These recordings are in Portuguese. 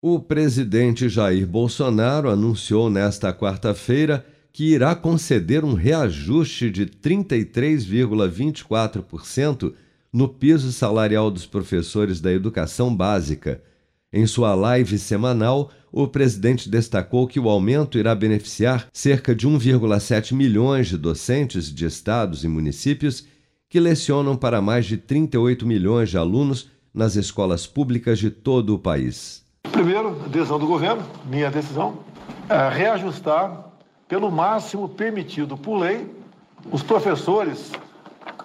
O presidente Jair Bolsonaro anunciou nesta quarta-feira que irá conceder um reajuste de 33,24% no piso salarial dos professores da educação básica. Em sua live semanal, o presidente destacou que o aumento irá beneficiar cerca de 1,7 milhões de docentes de estados e municípios que lecionam para mais de 38 milhões de alunos nas escolas públicas de todo o país. Primeiro, decisão do governo, minha decisão, é reajustar pelo máximo permitido por lei os professores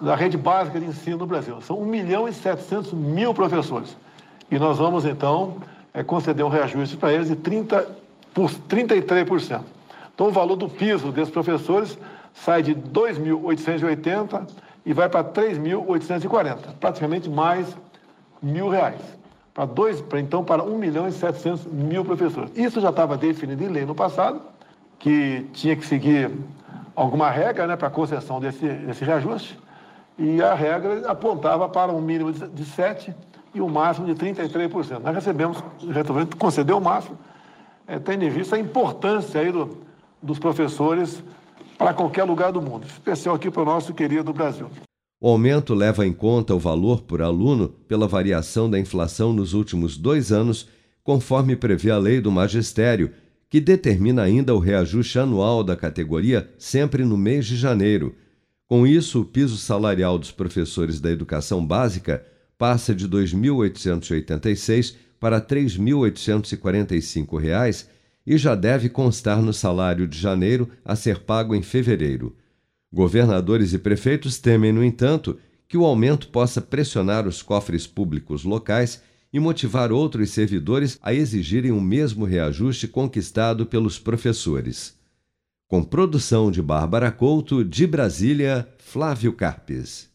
da rede básica de ensino no Brasil. São 1 milhão e 700 mil professores. E nós vamos, então, é, conceder um reajuste para eles de 30 por 33%. Então, o valor do piso desses professores sai de 2.880 e vai para 3.840, praticamente mais mil reais para dois, para, então para 1 milhão e 700 mil professores. Isso já estava definido em lei no passado, que tinha que seguir alguma regra né, para a concessão desse, desse reajuste, e a regra apontava para um mínimo de 7% e um máximo de 33%. Nós recebemos, resolvemos conceder o máximo, é, tendo em vista a importância aí do, dos professores para qualquer lugar do mundo, especial aqui para o nosso querido Brasil. O aumento leva em conta o valor por aluno pela variação da inflação nos últimos dois anos, conforme prevê a lei do magistério, que determina ainda o reajuste anual da categoria sempre no mês de janeiro. Com isso, o piso salarial dos professores da educação básica passa de R$ 2.886 para R$ 3.845 e já deve constar no salário de janeiro a ser pago em fevereiro. Governadores e prefeitos temem, no entanto, que o aumento possa pressionar os cofres públicos locais e motivar outros servidores a exigirem o mesmo reajuste conquistado pelos professores. Com produção de Bárbara Couto, de Brasília, Flávio Carpes.